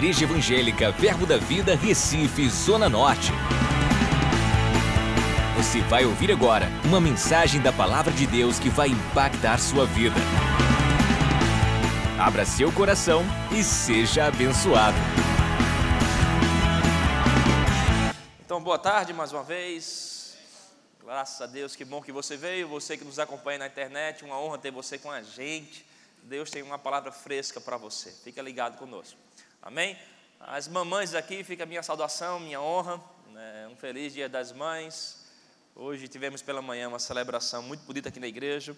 Igreja Evangélica Verbo da Vida, Recife, Zona Norte. Você vai ouvir agora uma mensagem da Palavra de Deus que vai impactar sua vida. Abra seu coração e seja abençoado. Então, boa tarde mais uma vez. Graças a Deus, que bom que você veio. Você que nos acompanha na internet, uma honra ter você com a gente. Deus tem uma palavra fresca para você. Fica ligado conosco. Amém? As mamães aqui, fica a minha saudação, minha honra. Né? Um feliz Dia das Mães. Hoje tivemos pela manhã uma celebração muito bonita aqui na igreja.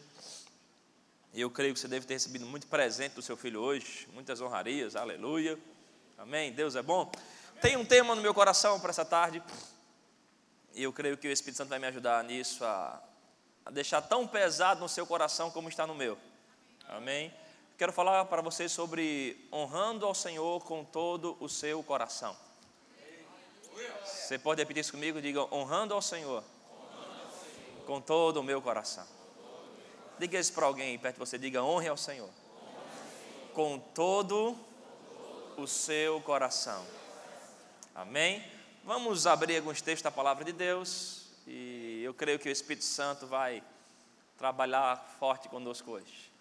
Eu creio que você deve ter recebido muito presente do seu filho hoje, muitas honrarias, aleluia. Amém? Deus é bom. Tem um tema no meu coração para essa tarde, e eu creio que o Espírito Santo vai me ajudar nisso, a, a deixar tão pesado no seu coração como está no meu. Amém? Quero falar para vocês sobre honrando ao Senhor com todo o seu coração. Você pode repetir isso comigo? Diga honrando ao Senhor, com todo o meu coração. Diga isso para alguém perto de você. Diga honre ao Senhor com todo o seu coração. Amém? Vamos abrir alguns textos da palavra de Deus e eu creio que o Espírito Santo vai trabalhar forte conosco hoje.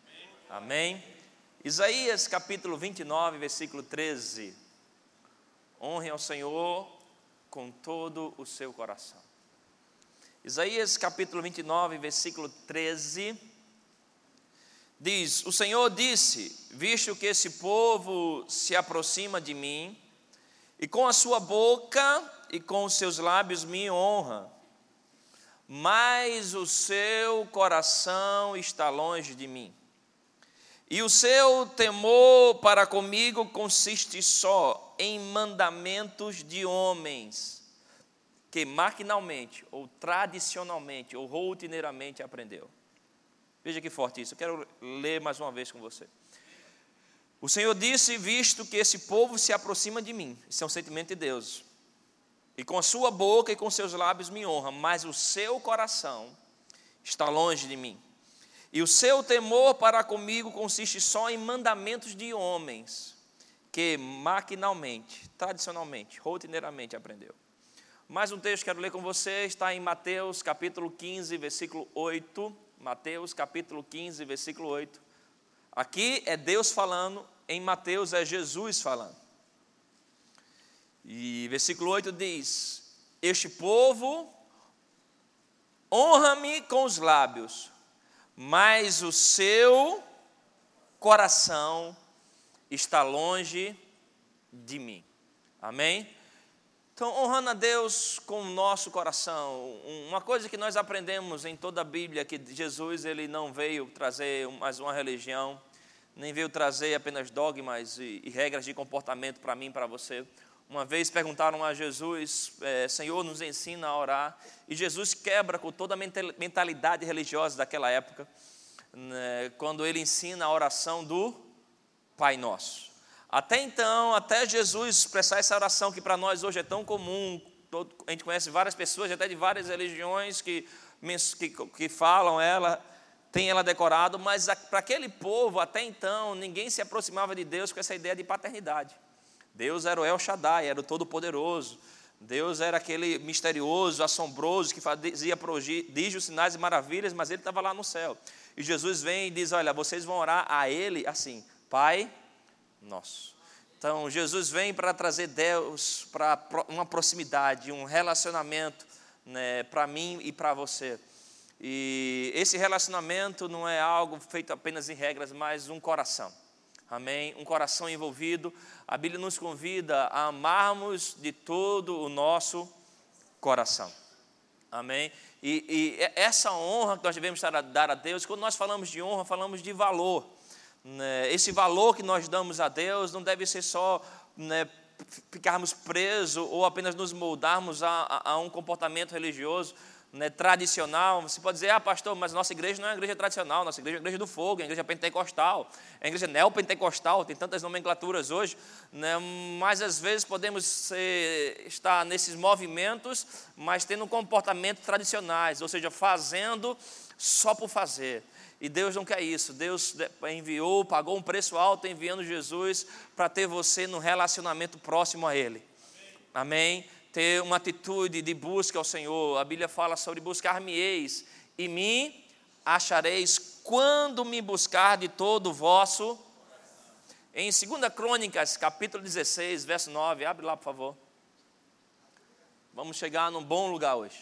Amém? Isaías capítulo 29, versículo 13. Honre ao Senhor com todo o seu coração. Isaías capítulo 29, versículo 13. Diz: O Senhor disse: Visto que esse povo se aproxima de mim, e com a sua boca e com os seus lábios me honra, mas o seu coração está longe de mim. E o seu temor para comigo consiste só em mandamentos de homens, que maquinalmente, ou tradicionalmente, ou rotineiramente aprendeu. Veja que forte isso, eu quero ler mais uma vez com você. O Senhor disse: Visto que esse povo se aproxima de mim, isso é um sentimento de Deus, e com a sua boca e com seus lábios me honra, mas o seu coração está longe de mim. E o seu temor para comigo consiste só em mandamentos de homens, que maquinalmente, tradicionalmente, rotineiramente aprendeu. Mais um texto que quero ler com você está em Mateus capítulo 15, versículo 8. Mateus capítulo 15, versículo 8. Aqui é Deus falando, em Mateus é Jesus falando. E versículo 8 diz: Este povo honra-me com os lábios, mas o seu coração está longe de mim. Amém? Então, honrando a Deus com o nosso coração, uma coisa que nós aprendemos em toda a Bíblia, que Jesus ele não veio trazer mais uma religião, nem veio trazer apenas dogmas e, e regras de comportamento para mim para você. Uma vez perguntaram a Jesus, é, Senhor, nos ensina a orar. E Jesus quebra com toda a mentalidade religiosa daquela época, né, quando ele ensina a oração do Pai Nosso. Até então, até Jesus expressar essa oração que para nós hoje é tão comum, a gente conhece várias pessoas, até de várias religiões que, que, que falam ela, tem ela decorado, mas para aquele povo, até então, ninguém se aproximava de Deus com essa ideia de paternidade. Deus era o El Shaddai, era o Todo-Poderoso. Deus era aquele misterioso, assombroso, que fazia prodígios, sinais e maravilhas, mas ele estava lá no céu. E Jesus vem e diz: Olha, vocês vão orar a Ele assim, Pai Nosso. Então, Jesus vem para trazer Deus para uma proximidade, um relacionamento né, para mim e para você. E esse relacionamento não é algo feito apenas em regras, mas um coração. Amém? Um coração envolvido. A Bíblia nos convida a amarmos de todo o nosso coração. Amém? E, e essa honra que nós devemos dar a Deus, quando nós falamos de honra, falamos de valor. Né? Esse valor que nós damos a Deus não deve ser só né, ficarmos presos ou apenas nos moldarmos a, a, a um comportamento religioso, né, tradicional, você pode dizer, ah, pastor, mas nossa igreja não é uma igreja tradicional, nossa igreja é uma igreja do fogo, é uma igreja pentecostal, é uma igreja neopentecostal, tem tantas nomenclaturas hoje, né, mas às vezes podemos ser, estar nesses movimentos, mas tendo um comportamento tradicionais, ou seja, fazendo só por fazer. E Deus não quer isso. Deus enviou, pagou um preço alto enviando Jesus para ter você num relacionamento próximo a Ele. Amém? Ter uma atitude de busca ao Senhor. A Bíblia fala sobre buscar-me-eis e me achareis quando me buscar de todo o vosso. Em 2 Crônicas, capítulo 16, verso 9, abre lá, por favor. Vamos chegar num bom lugar hoje.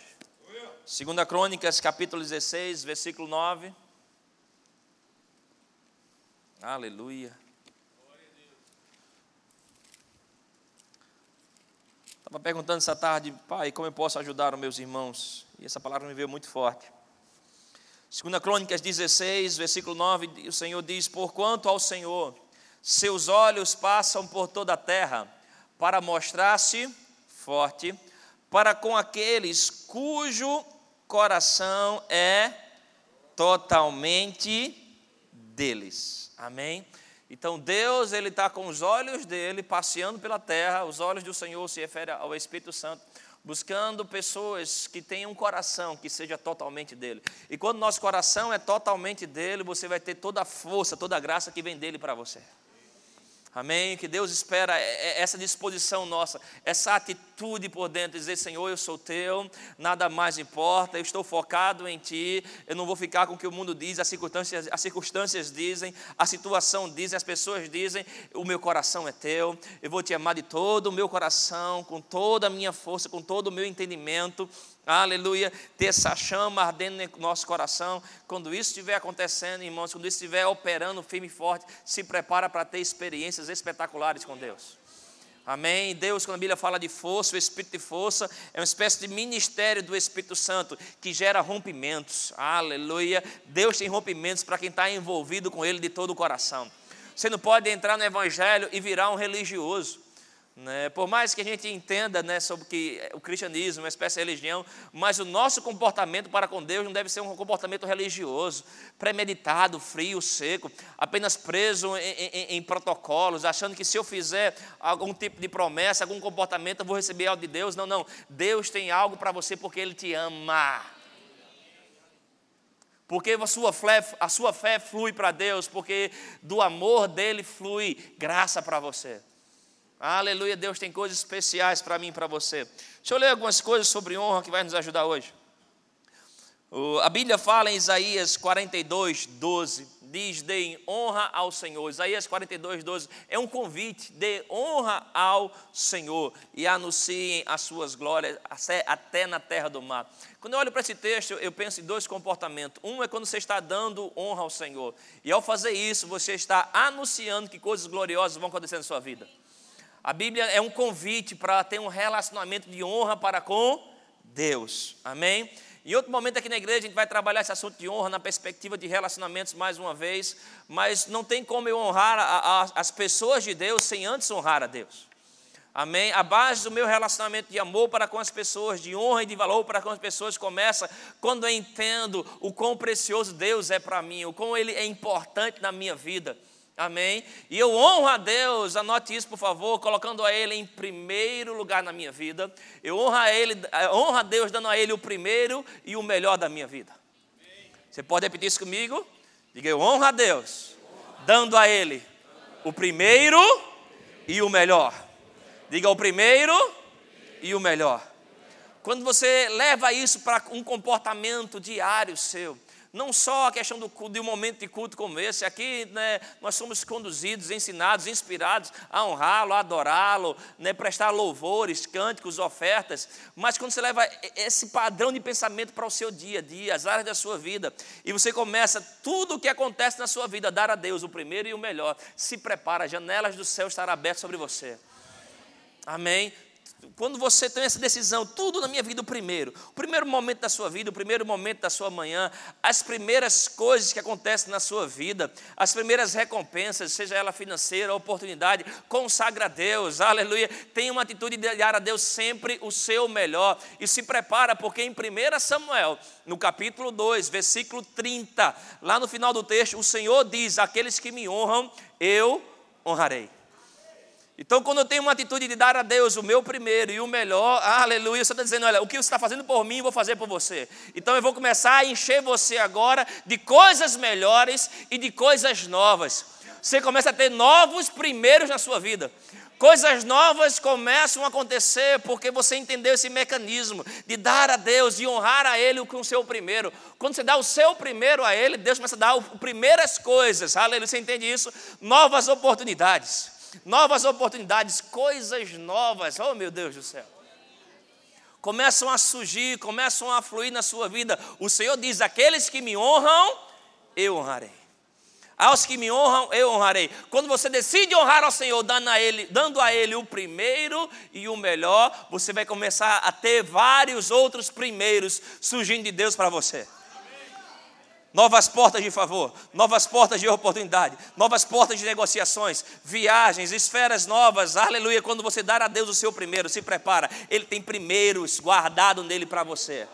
2 Crônicas, capítulo 16, versículo 9. Aleluia. Estava perguntando essa tarde, pai, como eu posso ajudar os meus irmãos? E essa palavra me veio muito forte. Segunda Crônicas 16, versículo 9, o Senhor diz: Porquanto ao Senhor seus olhos passam por toda a terra, para mostrar-se forte, para com aqueles cujo coração é totalmente deles. Amém? Então Deus ele está com os olhos dele passeando pela terra, os olhos do Senhor se refere ao Espírito Santo, buscando pessoas que tenham um coração que seja totalmente dele. E quando nosso coração é totalmente dele, você vai ter toda a força, toda a graça que vem dele para você. Amém? Que Deus espera essa disposição nossa, essa atitude por dentro, dizer: Senhor, eu sou teu, nada mais importa, eu estou focado em ti, eu não vou ficar com o que o mundo diz, as circunstâncias, as circunstâncias dizem, a situação diz, as pessoas dizem: o meu coração é teu, eu vou te amar de todo o meu coração, com toda a minha força, com todo o meu entendimento, aleluia, ter essa chama ardendo no nosso coração. Quando isso estiver acontecendo, irmãos, quando isso estiver operando firme e forte, se prepara para ter experiências espetaculares com Deus. Amém? Deus, quando a Bíblia fala de força, o Espírito de força é uma espécie de ministério do Espírito Santo que gera rompimentos. Aleluia. Deus tem rompimentos para quem está envolvido com Ele de todo o coração. Você não pode entrar no Evangelho e virar um religioso. Né? Por mais que a gente entenda né, sobre que o cristianismo é uma espécie de religião, mas o nosso comportamento para com Deus não deve ser um comportamento religioso, premeditado, frio, seco, apenas preso em, em, em protocolos, achando que se eu fizer algum tipo de promessa, algum comportamento, eu vou receber algo de Deus. Não, não. Deus tem algo para você porque Ele te ama. Porque a sua fé, a sua fé flui para Deus, porque do amor dele flui graça para você. Aleluia, Deus tem coisas especiais para mim e para você. Deixa eu ler algumas coisas sobre honra que vai nos ajudar hoje. A Bíblia fala em Isaías 42, 12, diz: deem honra ao Senhor. Isaías 42, 12 é um convite, dê honra ao Senhor e anunciem as suas glórias até na terra do mar. Quando eu olho para esse texto, eu penso em dois comportamentos. Um é quando você está dando honra ao Senhor, e ao fazer isso, você está anunciando que coisas gloriosas vão acontecer na sua vida. A Bíblia é um convite para ter um relacionamento de honra para com Deus. Amém? Em outro momento aqui na igreja a gente vai trabalhar esse assunto de honra na perspectiva de relacionamentos mais uma vez, mas não tem como eu honrar a, a, as pessoas de Deus sem antes honrar a Deus. Amém? A base do meu relacionamento de amor para com as pessoas, de honra e de valor para com as pessoas começa quando eu entendo o quão precioso Deus é para mim, o quão Ele é importante na minha vida. Amém? E eu honro a Deus, anote isso por favor, colocando a Ele em primeiro lugar na minha vida. Eu honro a Ele, honro a Deus dando a Ele o primeiro e o melhor da minha vida. Você pode repetir isso comigo? Diga, eu honro a Deus, dando a Ele o primeiro e o melhor. Diga o primeiro e o melhor. Quando você leva isso para um comportamento diário seu, não só a questão do, de um momento de culto como esse, aqui né, nós somos conduzidos, ensinados, inspirados a honrá-lo, a adorá-lo, né, prestar louvores, cânticos, ofertas, mas quando você leva esse padrão de pensamento para o seu dia a dia, as áreas da sua vida, e você começa tudo o que acontece na sua vida a dar a Deus o primeiro e o melhor, se prepara, as janelas do céu estarão abertas sobre você. Amém? Quando você tem essa decisão, tudo na minha vida o primeiro, o primeiro momento da sua vida, o primeiro momento da sua manhã, as primeiras coisas que acontecem na sua vida, as primeiras recompensas, seja ela financeira, oportunidade, consagra a Deus, aleluia. Tenha uma atitude de dar a Deus sempre o seu melhor e se prepara, porque em 1 Samuel, no capítulo 2, versículo 30, lá no final do texto, o Senhor diz: Aqueles que me honram, eu honrarei. Então, quando eu tenho uma atitude de dar a Deus o meu primeiro e o melhor, aleluia, você está dizendo: olha, o que você está fazendo por mim, eu vou fazer por você. Então, eu vou começar a encher você agora de coisas melhores e de coisas novas. Você começa a ter novos primeiros na sua vida. Coisas novas começam a acontecer porque você entendeu esse mecanismo de dar a Deus, e honrar a Ele com o seu primeiro. Quando você dá o seu primeiro a Ele, Deus começa a dar as primeiras coisas, aleluia, você entende isso? Novas oportunidades, novas oportunidades, coisas novas, oh meu Deus do céu. Começam a surgir, começam a fluir na sua vida. O Senhor diz: aqueles que me honram, eu honrarei. Aos que me honram, eu honrarei. Quando você decide honrar ao Senhor, dando a Ele, dando a Ele o primeiro e o melhor, você vai começar a ter vários outros primeiros surgindo de Deus para você. Novas portas de favor, novas portas de oportunidade, novas portas de negociações, viagens, esferas novas, aleluia. Quando você dar a Deus o seu primeiro, se prepara, Ele tem primeiros guardado nele para você.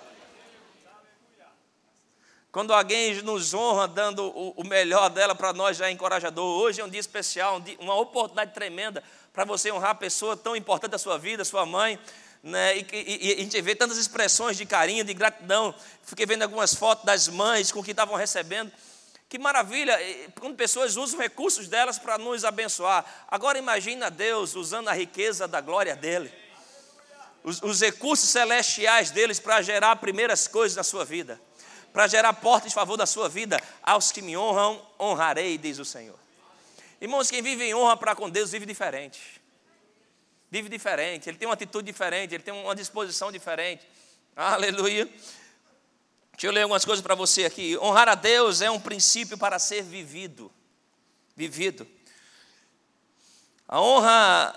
Quando alguém nos honra dando o, melhor dela para nós já é encorajador. Hoje é um dia especial, uma oportunidade tremenda para você honrar a pessoa tão importante da sua vida, sua mãe. Né? E, e, e, a gente vê tantas expressões de carinho, de gratidão. Fiquei vendo algumas fotos das mães com que estavam recebendo. Que maravilha, quando pessoas usam recursos delas para nos abençoar. Agora imagina Deus usando a riqueza da glória dele. Os, os recursos celestiais deles para gerar primeiras coisas na sua vida para gerar portas de favor da sua vida. Aos que me honram, honrarei, diz o Senhor. Irmãos, quem vive em honra para com Deus vive diferente. Vive diferente, ele tem uma atitude diferente, ele tem uma disposição diferente. Aleluia. Deixa eu ler algumas coisas para você aqui. Honrar a Deus é um princípio para ser vivido. Vivido. A honra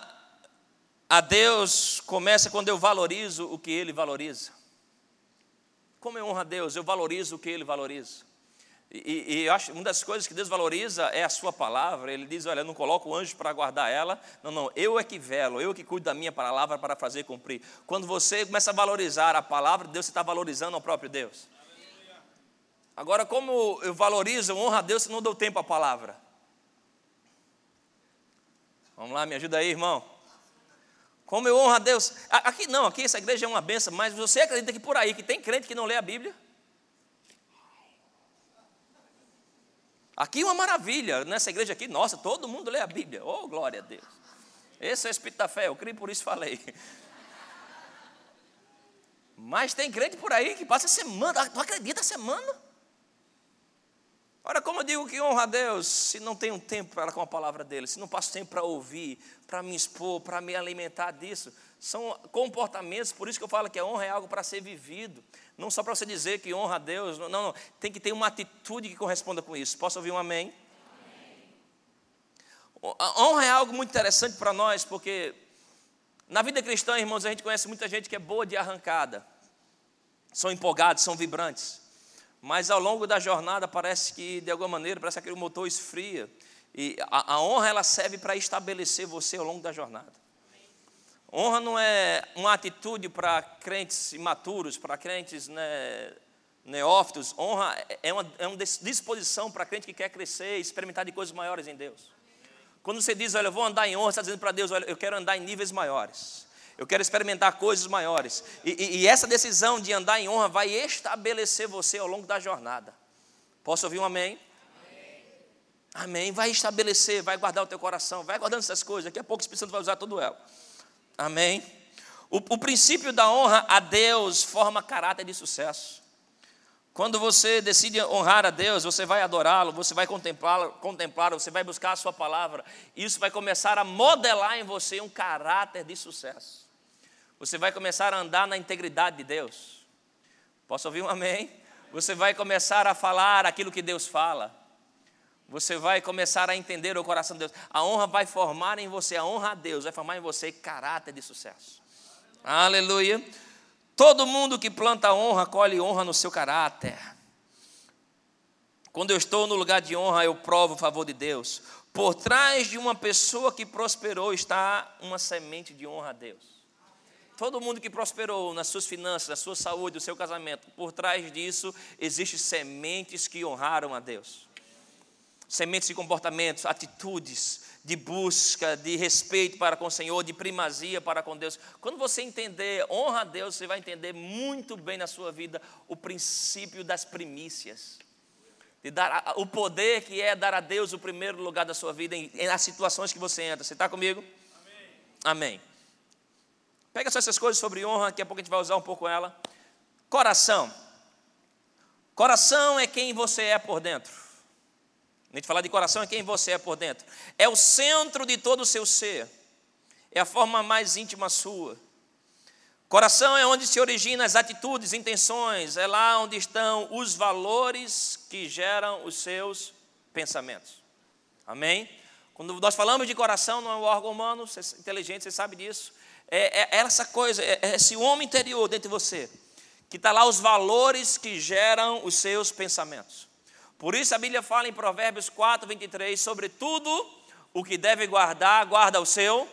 a Deus começa quando eu valorizo o que Ele valoriza. Como eu honro a Deus, eu valorizo o que Ele valoriza. E, eu acho uma das coisas que Deus valoriza é a sua palavra. Ele diz: Olha, não coloco o anjo para guardar ela. Não, não, eu é que velo, eu é que cuido da minha palavra para fazer cumprir. Quando você começa a valorizar a palavra de Deus, você está valorizando ao próprio Deus. Agora, como eu valorizo, eu honro a Deus se não dou tempo à palavra. Vamos lá, me ajuda aí, irmão. Como eu honro a Deus. Aqui não, aqui essa igreja é uma benção, mas você acredita que por aí que tem crente que não lê a Bíblia? Aqui uma maravilha, nessa igreja aqui, nossa, todo mundo lê a Bíblia. Oh, glória a Deus. Esse é o Espírito da fé, eu creio por isso falei. Mas tem crente por aí que passa semana, tu acredita semana? Ora, como eu digo que honra a Deus se não tenho tempo para com a palavra dele, se não passo tempo para ouvir, para me expor, para me alimentar disso? São comportamentos, por isso que eu falo que a honra é algo para ser vivido. Não só para você dizer que honra a Deus, não, não, tem que ter uma atitude que corresponda com isso. Posso ouvir um amém? amém. A honra é algo muito interessante para nós, porque na vida cristã, irmãos, a gente conhece muita gente que é boa de arrancada, são empolgados, são vibrantes mas ao longo da jornada parece que, de alguma maneira, parece que aquele motor esfria. E a, a honra, ela serve para estabelecer você ao longo da jornada. Honra não é uma atitude para crentes imaturos, para crentes né, neófitos. Honra é uma, é uma disposição para crente que quer crescer, experimentar de coisas maiores em Deus. Quando você diz, olha, eu vou andar em honra, você está dizendo para Deus, olha, eu quero andar em níveis maiores eu quero experimentar coisas maiores. E, e, e, essa decisão de andar em honra vai estabelecer você ao longo da jornada. Posso ouvir um amém? Amém. amém. Vai estabelecer, vai guardar o teu coração, vai guardando essas coisas. Daqui a pouco o Espírito Santo vai usar todo ela. Amém. O, o princípio da honra a Deus forma caráter de sucesso. Quando você decide honrar a Deus, você vai adorá-lo, você vai contemplá-lo, contemplar, você vai buscar a sua palavra. Isso vai começar a modelar em você um caráter de sucesso. Você vai começar a andar na integridade de Deus. Posso ouvir um amém? Você vai começar a falar aquilo que Deus fala. Você vai começar a entender o coração de Deus. A honra vai formar em você, a honra a Deus vai formar em você caráter de sucesso. Aleluia. Todo mundo que planta honra, colhe honra no seu caráter. Quando eu estou no lugar de honra, eu provo o favor de Deus. Por trás de uma pessoa que prosperou está uma semente de honra a Deus. Todo mundo que prosperou nas suas finanças, na sua saúde, no seu casamento, por trás disso existem sementes que honraram a Deus. Sementes de comportamentos, atitudes, de busca, de respeito para com o Senhor, de primazia para com Deus. Quando você entender, honra a Deus, você vai entender muito bem na sua vida o princípio das primícias. De dar o poder que é dar a Deus o primeiro lugar da sua vida em, nas situações que você entra. Você está comigo? Amém. Amém. Pega só essas coisas sobre honra, daqui a pouco a gente vai usar um pouco ela. Coração. Coração é quem você é por dentro. A gente fala de coração é quem você é por dentro. É o centro de todo o seu ser. É a forma mais íntima sua. Coração é onde se originam as atitudes, intenções, é lá onde estão os valores que geram os seus pensamentos. Amém? Quando nós falamos de coração, não é um órgão humano, você é inteligente, você sabe disso. É, é, é essa coisa, é, é esse homem interior dentro de você, que está lá os valores que geram os seus pensamentos. Por isso a Bíblia fala em Provérbios 4, 23, sobre tudo o que deve guardar, guarda o seu,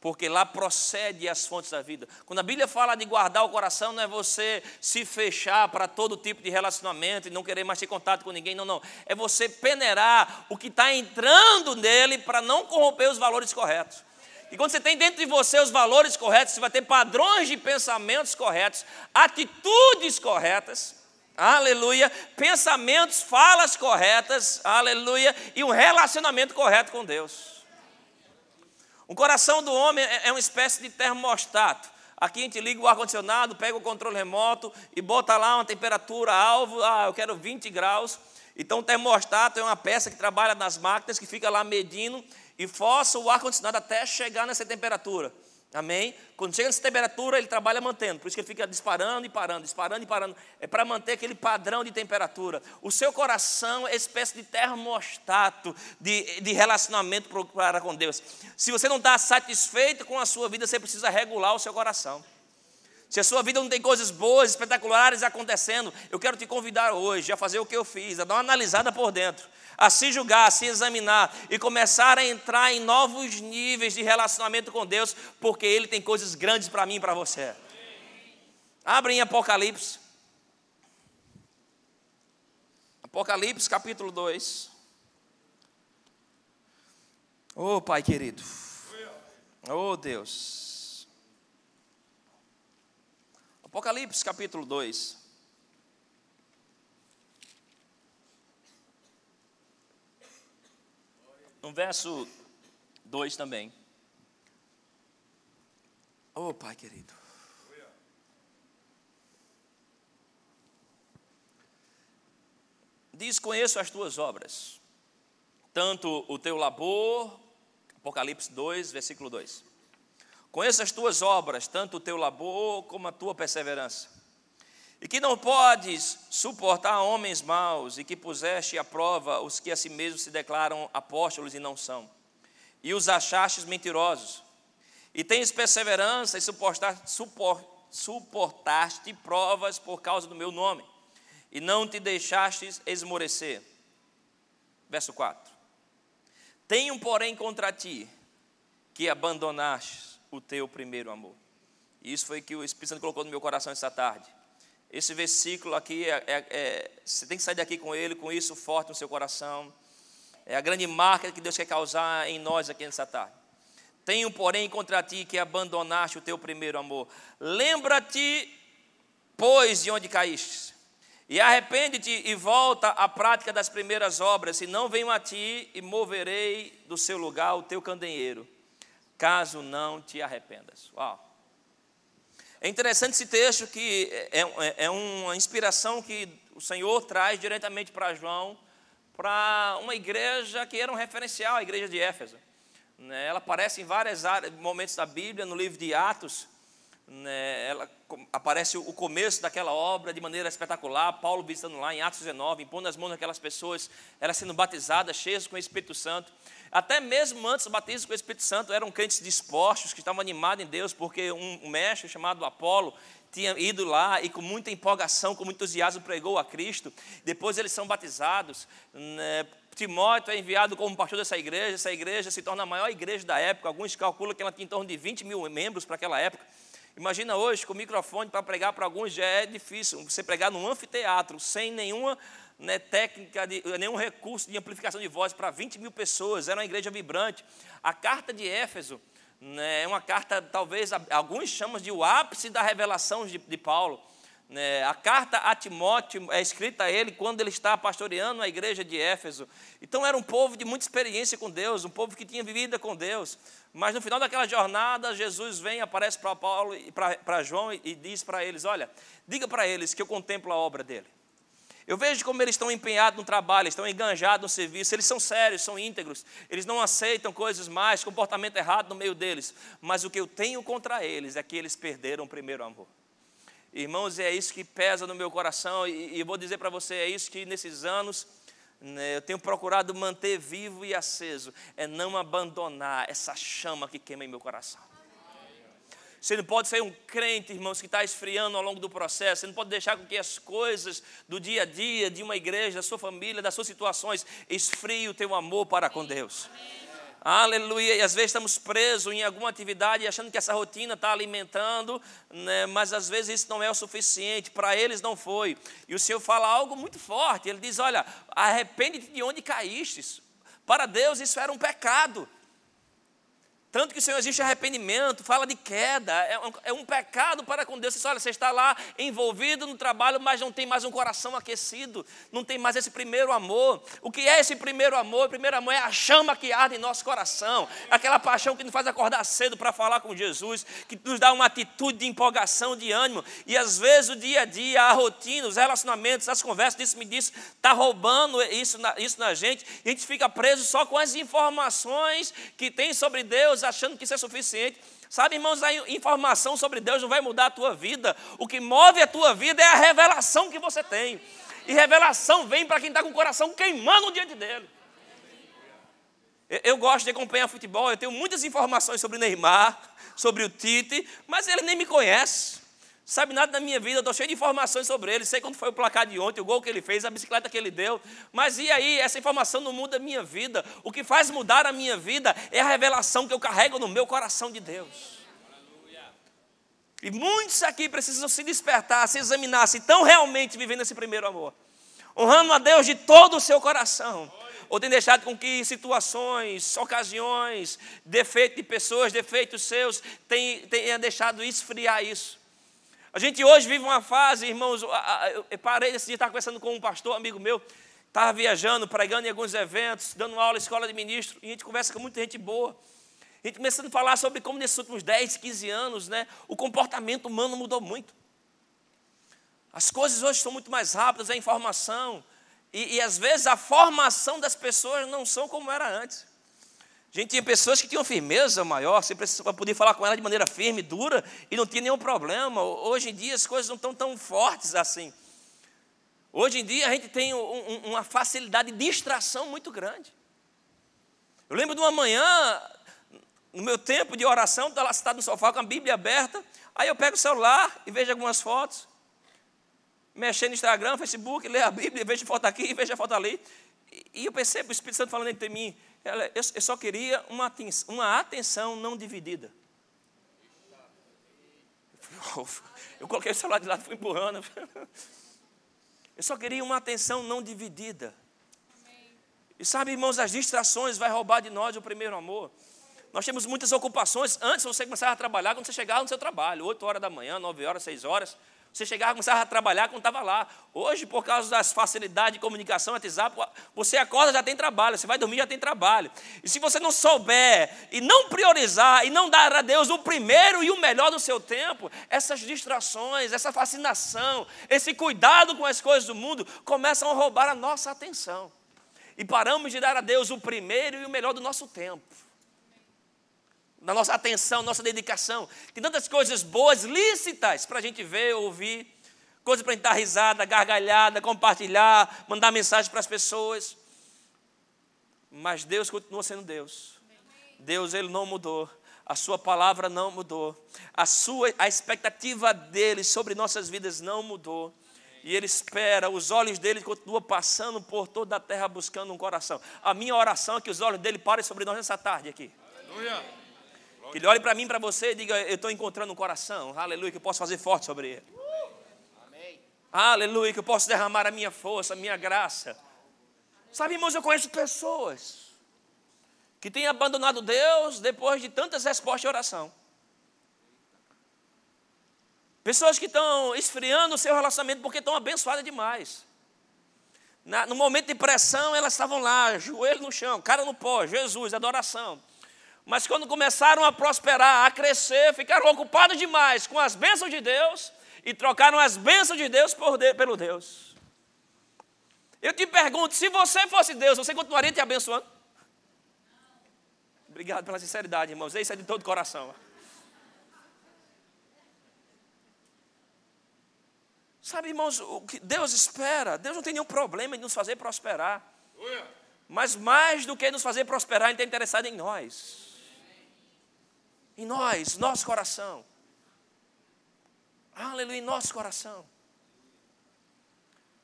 porque lá procede as fontes da vida. Quando a Bíblia fala de guardar o coração, não é você se fechar para todo tipo de relacionamento e não querer mais ter contato com ninguém, não, não. É você peneirar o que está entrando nele para não corromper os valores corretos. E quando você tem dentro de você os valores corretos, você vai ter padrões de pensamentos corretos, atitudes corretas aleluia, pensamentos, falas corretas, aleluia, e um relacionamento correto com Deus. O coração do homem é, é uma espécie de termostato. Aqui a gente liga o ar-condicionado, pega o controle remoto e bota lá uma temperatura alvo, ah, eu quero 20 graus. Então o termostato é uma peça que trabalha nas máquinas, que fica lá medindo e força o ar-condicionado até chegar nessa temperatura. Amém? Quando chega nessa temperatura, ele trabalha mantendo. Por isso que ele fica disparando e parando, disparando e parando. É para manter aquele padrão de temperatura. O seu coração é espécie de termostato de, de relacionamento para com Deus. Se você não está satisfeito com a sua vida, você precisa regular o seu coração. Se a sua vida não tem coisas boas, espetaculares acontecendo, eu quero te convidar hoje a fazer o que eu fiz, a dar uma analisada por dentro a se julgar, a se examinar e começar a entrar em novos níveis de relacionamento com Deus, porque Ele tem coisas grandes para mim e para você. Abre em Apocalipse. Apocalipse capítulo 2. Oh, Pai querido. Oh, Deus. Apocalipse capítulo 2. No verso 2 também. Oh, Pai querido. Diz: Conheço as tuas obras, tanto o teu labor, Apocalipse 2, versículo 2. Conheço as tuas obras, tanto o teu labor como a tua perseverança. E que não podes suportar homens maus, e que puseste à prova os que a si mesmos se declaram apóstolos e não são, e os achastes mentirosos, e tens perseverança e suportaste, suportaste provas por causa do meu nome, e não te deixastes esmorecer. Verso 4: Tenho, porém, contra ti que abandonaste o teu primeiro amor. E isso foi que o Espírito Santo colocou no meu coração essa tarde esse versículo aqui, é, é, é, você tem que sair daqui com ele, com isso forte no seu coração. É a grande marca que Deus quer causar em nós aqui nessa tarde. Tenho, porém, contra ti que abandonaste o teu primeiro amor. Lembra-te, pois, de onde caíste. E arrepende-te e volta à prática das primeiras obras, senão venho a ti e moverei do seu lugar o teu candeeiro, caso não te arrependas. Uau! É interessante esse texto que é, é, é uma inspiração que o Senhor traz diretamente para João, para uma igreja que era um referencial, a igreja de Éfeso. Né? Ela aparece em vários momentos da Bíblia, no livro de Atos, né? ela aparece o começo daquela obra de maneira espetacular, Paulo visitando lá em Atos 19, impondo as mãos naquelas pessoas, elas sendo batizadas, cheias com o Espírito Santo. Até mesmo antes do batismo com o Espírito Santo, eram crentes dispostos, que estavam animados em Deus, porque um mestre chamado Apolo tinha ido lá e com muita empolgação, com muito entusiasmo pregou a Cristo. Depois eles são batizados. Né? Timóteo é enviado como pastor dessa igreja. Essa igreja se torna a maior igreja da época. Alguns calculam que ela tinha em torno de 20 mil membros para aquela época. Imagina hoje, com o microfone para pregar para alguns já é difícil. Você pregar num anfiteatro, sem nenhuma né, técnica, de, nenhum recurso de amplificação de voz para 20 mil pessoas, era uma igreja vibrante. A carta de Éfeso né, é uma carta, talvez, alguns chamam de o ápice da revelação de, de Paulo. Né, a carta a Timóteo é escrita a ele quando ele está pastoreando a igreja de Éfeso. Então era um povo de muita experiência com Deus, um povo que tinha vivido com Deus. Mas no final daquela jornada, Jesus vem, aparece para Paulo e para João e, e diz para eles: Olha, diga para eles que eu contemplo a obra dele. Eu vejo como eles estão empenhados no trabalho, estão enganjados no serviço, eles são sérios, são íntegros, eles não aceitam coisas mais, comportamento errado no meio deles. Mas o que eu tenho contra eles é que eles perderam o primeiro amor. Irmãos, é isso que pesa no meu coração, e, e vou dizer para você: é isso que nesses anos né, eu tenho procurado manter vivo e aceso, é não abandonar essa chama que queima em meu coração. Você não pode ser um crente, irmãos, que está esfriando ao longo do processo. Você não pode deixar com que as coisas do dia a dia, de uma igreja, da sua família, das suas situações, esfrie o teu amor para com Deus. Aleluia. E às vezes estamos presos em alguma atividade achando que essa rotina está alimentando, né? mas às vezes isso não é o suficiente. Para eles não foi. E o Senhor fala algo muito forte. Ele diz: Olha, arrepende-te de onde caíste. Para Deus isso era um pecado. Tanto que o Senhor existe arrependimento, fala de queda, é um, é um pecado para com Deus. Você, olha, você está lá envolvido no trabalho, mas não tem mais um coração aquecido, não tem mais esse primeiro amor. O que é esse primeiro amor? O primeiro amor é a chama que arde em nosso coração, aquela paixão que nos faz acordar cedo para falar com Jesus, que nos dá uma atitude de empolgação, de ânimo. E às vezes o dia a dia, a rotina, os relacionamentos, as conversas, disse me disse, está roubando isso na, isso na gente, e a gente fica preso só com as informações que tem sobre Deus achando que isso é suficiente. Sabe, irmãos, a informação sobre Deus não vai mudar a tua vida. O que move a tua vida é a revelação que você tem. E revelação vem para quem está com o coração queimando diante dele. Eu gosto de acompanhar futebol, eu tenho muitas informações sobre Neymar, sobre o Tite, mas ele nem me conhece sabe nada da minha vida, estou cheio de informações sobre ele, sei quando foi o placar de ontem, o gol que ele fez, a bicicleta que ele deu, mas e aí, essa informação não muda a minha vida, o que faz mudar a minha vida é a revelação que eu carrego no meu coração de Deus. E muitos aqui precisam se despertar, se examinar, se estão realmente vivendo esse primeiro amor, honrando a Deus de todo o seu coração, ou tem deixado com que situações, ocasiões, defeitos de pessoas, defeitos seus, tenha deixado esfriar isso. A gente hoje vive uma fase, irmãos, eu parei esse dia, estava conversando com um pastor, amigo meu, estava viajando, pregando em alguns eventos, dando aula em escola de ministro, e a gente conversa com muita gente boa. A gente começando a falar sobre como nesses últimos 10, 15 anos, né, o comportamento humano mudou muito. As coisas hoje são muito mais rápidas, a informação, e, e às vezes a formação das pessoas não são como era antes. Gente tinha pessoas que tinham firmeza maior, você podia falar com ela de maneira firme, dura, e não tinha nenhum problema. Hoje em dia as coisas não estão tão fortes assim. Hoje em dia a gente tem um, uma facilidade de distração muito grande. Eu lembro de uma manhã, no meu tempo de oração, estava lá sentado no sofá com a Bíblia aberta, aí eu pego o celular e vejo algumas fotos, mexendo no Instagram, Facebook, leio a Bíblia, vejo foto aqui, vejo a foto ali, e eu percebo o Espírito Santo falando entre mim, eu só queria uma atenção, uma atenção não dividida. Eu coloquei o celular de lado fui empurrando. Eu só queria uma atenção não dividida. E sabe, irmãos, as distrações vai roubar de nós o primeiro amor. Nós temos muitas ocupações antes você começar a trabalhar, quando você chegava no seu trabalho, 8 horas da manhã, 9 horas, 6 horas. Você chegava, começava a trabalhar quando estava lá. Hoje, por causa das facilidades de comunicação, WhatsApp, você acorda já tem trabalho, você vai dormir já tem trabalho. E se você não souber e não priorizar e não dar a Deus o primeiro e o melhor do seu tempo, essas distrações, essa fascinação, esse cuidado com as coisas do mundo começam a roubar a nossa atenção. E paramos de dar a Deus o primeiro e o melhor do nosso tempo na nossa atenção, nossa dedicação. Tem tantas coisas boas, lícitas, para a gente ver, ouvir, coisas para a gente dar risada, gargalhada, compartilhar, mandar mensagem para as pessoas. Mas Deus continua sendo Deus. Deus, Ele não mudou. A sua palavra não mudou. A sua a expectativa dele sobre nossas vidas não mudou. E ele espera, os olhos dele continuam passando por toda a terra buscando um coração. A minha oração é que os olhos dele parem sobre nós nessa tarde aqui. Aleluia. Que ele olhe para mim, para você e diga: Eu estou encontrando um coração, aleluia, que eu posso fazer forte sobre ele. Amém. Aleluia, que eu posso derramar a minha força, a minha graça. Sabe, irmãos, eu conheço pessoas que têm abandonado Deus depois de tantas respostas de oração. Pessoas que estão esfriando o seu relacionamento porque estão abençoadas demais. Na, no momento de pressão, elas estavam lá, joelho no chão, cara no pó, Jesus, adoração. Mas quando começaram a prosperar, a crescer, ficaram ocupados demais com as bênçãos de Deus e trocaram as bênçãos de Deus por de, pelo Deus. Eu te pergunto, se você fosse Deus, você continuaria te abençoando? Obrigado pela sinceridade, irmãos. Isso é de todo coração. Sabe, irmãos, o que Deus espera, Deus não tem nenhum problema em nos fazer prosperar. Mas mais do que nos fazer prosperar, Ele está interessado em nós. Em nós, nosso coração. Aleluia, em nosso coração.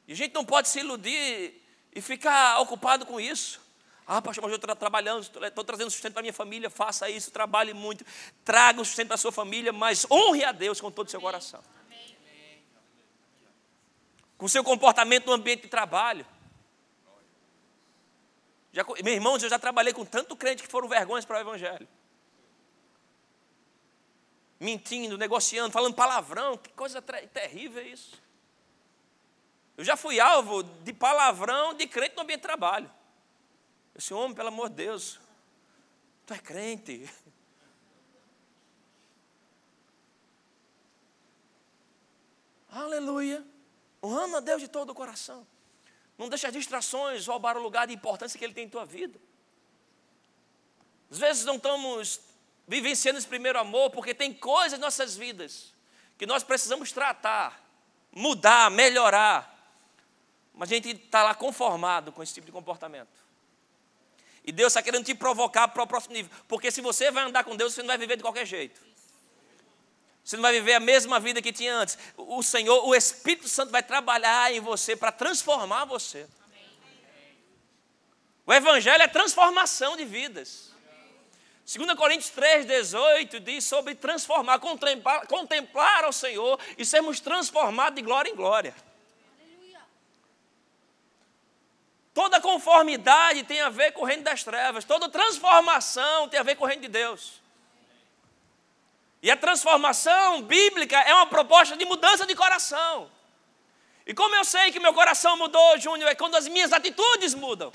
E a gente não pode se iludir e ficar ocupado com isso. Ah, pastor, mas eu estou trabalhando, estou trazendo sustento para minha família, faça isso, trabalhe muito, traga o sustento para a sua família, mas honre a Deus com todo o seu coração com seu comportamento no ambiente de trabalho. Já, meus irmãos, eu já trabalhei com tanto crente que foram vergonhas para o Evangelho. Mentindo, negociando, falando palavrão, que coisa terrível é isso. Eu já fui alvo de palavrão de crente no ambiente de trabalho. Esse homem, pelo amor de Deus, tu é crente. Aleluia honrando a Deus de todo o coração. Não deixa as distrações roubar o lugar de importância que Ele tem em tua vida. Às vezes não estamos vivenciando esse primeiro amor porque tem coisas em nossas vidas que nós precisamos tratar, mudar, melhorar. Mas a gente está lá conformado com esse tipo de comportamento. E Deus está querendo te provocar para o próximo nível. Porque se você vai andar com Deus, você não vai viver de qualquer jeito. Você não vai viver a mesma vida que tinha antes. O Senhor, o Espírito Santo vai trabalhar em você para transformar você. O Evangelho é transformação de vidas. 2 Coríntios 3,18 diz sobre transformar, contemplar, contemplar ao Senhor e sermos transformados de glória em glória. Toda conformidade tem a ver com o reino das trevas, toda transformação tem a ver com o reino de Deus. E a transformação bíblica é uma proposta de mudança de coração. E como eu sei que meu coração mudou, Júnior, é quando as minhas atitudes mudam.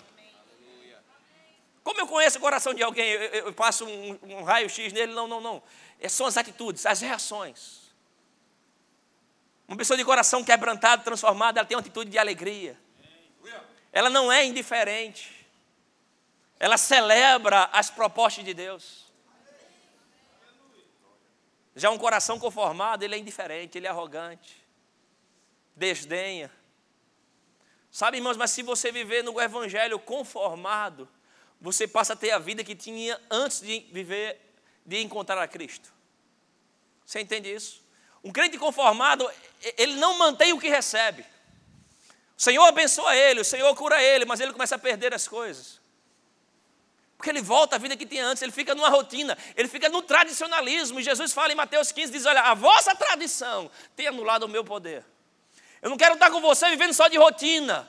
Como eu conheço o coração de alguém, eu, eu passo um, um raio-x nele, não, não, não. É, são as atitudes, as reações. Uma pessoa de coração quebrantado, transformada, ela tem uma atitude de alegria. Ela não é indiferente. Ela celebra as propostas de Deus. Já um coração conformado, ele é indiferente, ele é arrogante, desdenha. Sabe, irmãos, mas se você viver no evangelho conformado, você passa a ter a vida que tinha antes de viver, de encontrar a Cristo. Você entende isso? Um crente conformado, ele não mantém o que recebe. O Senhor abençoa ele, o Senhor cura ele, mas ele começa a perder as coisas. Porque ele volta à vida que tinha antes, ele fica numa rotina, ele fica no tradicionalismo. E Jesus fala em Mateus 15: diz: Olha, a vossa tradição tem anulado o meu poder. Eu não quero estar com você vivendo só de rotina.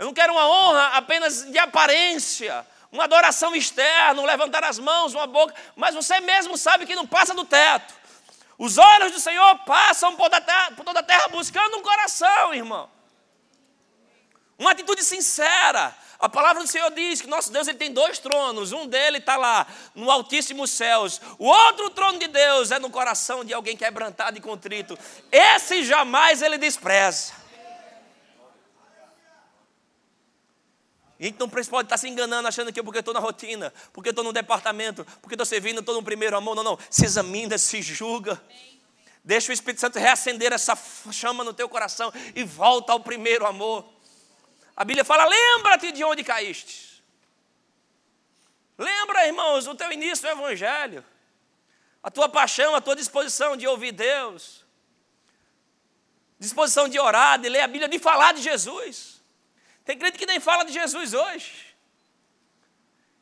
Eu não quero uma honra apenas de aparência, uma adoração externa, um levantar as mãos, uma boca, mas você mesmo sabe que não passa do teto. Os olhos do Senhor passam por toda a terra, toda a terra buscando um coração, irmão. Uma atitude sincera, a palavra do Senhor diz que nosso Deus ele tem dois tronos. Um dele está lá, no altíssimos céus. O outro trono de Deus é no coração de alguém quebrantado e contrito. Esse jamais ele despreza. A gente não pode estar se enganando achando que é porque estou na rotina, porque estou no departamento, porque estou servindo, estou no primeiro amor. Não, não. Se examina, se julga. Deixa o Espírito Santo reacender essa chama no teu coração e volta ao primeiro amor. A Bíblia fala: lembra-te de onde caíste. Lembra, irmãos, o teu início do Evangelho, a tua paixão, a tua disposição de ouvir Deus, disposição de orar, de ler a Bíblia, de falar de Jesus. Tem crente que nem fala de Jesus hoje.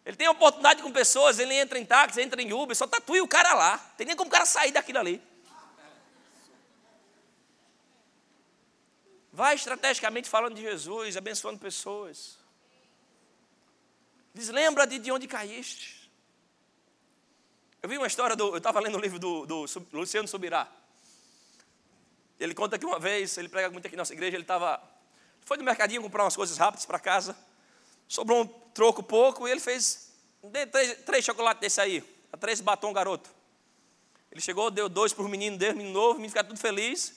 Ele tem oportunidade com pessoas, ele entra em táxi, entra em Uber, só tatua o cara lá. Tem nem como o cara sair daquilo ali. Vai estrategicamente falando de Jesus, abençoando pessoas. Diz, lembra-te de onde caíste. Eu vi uma história, do, eu estava lendo o livro do, do Luciano Subirá. Ele conta que uma vez, ele prega muito aqui na nossa igreja, ele estava, foi no mercadinho comprar umas coisas rápidas para casa, sobrou um troco pouco, e ele fez, três, três chocolates desse aí, três batom garoto. Ele chegou, deu dois para o menino dele, menino novo, o menino ficou tudo feliz,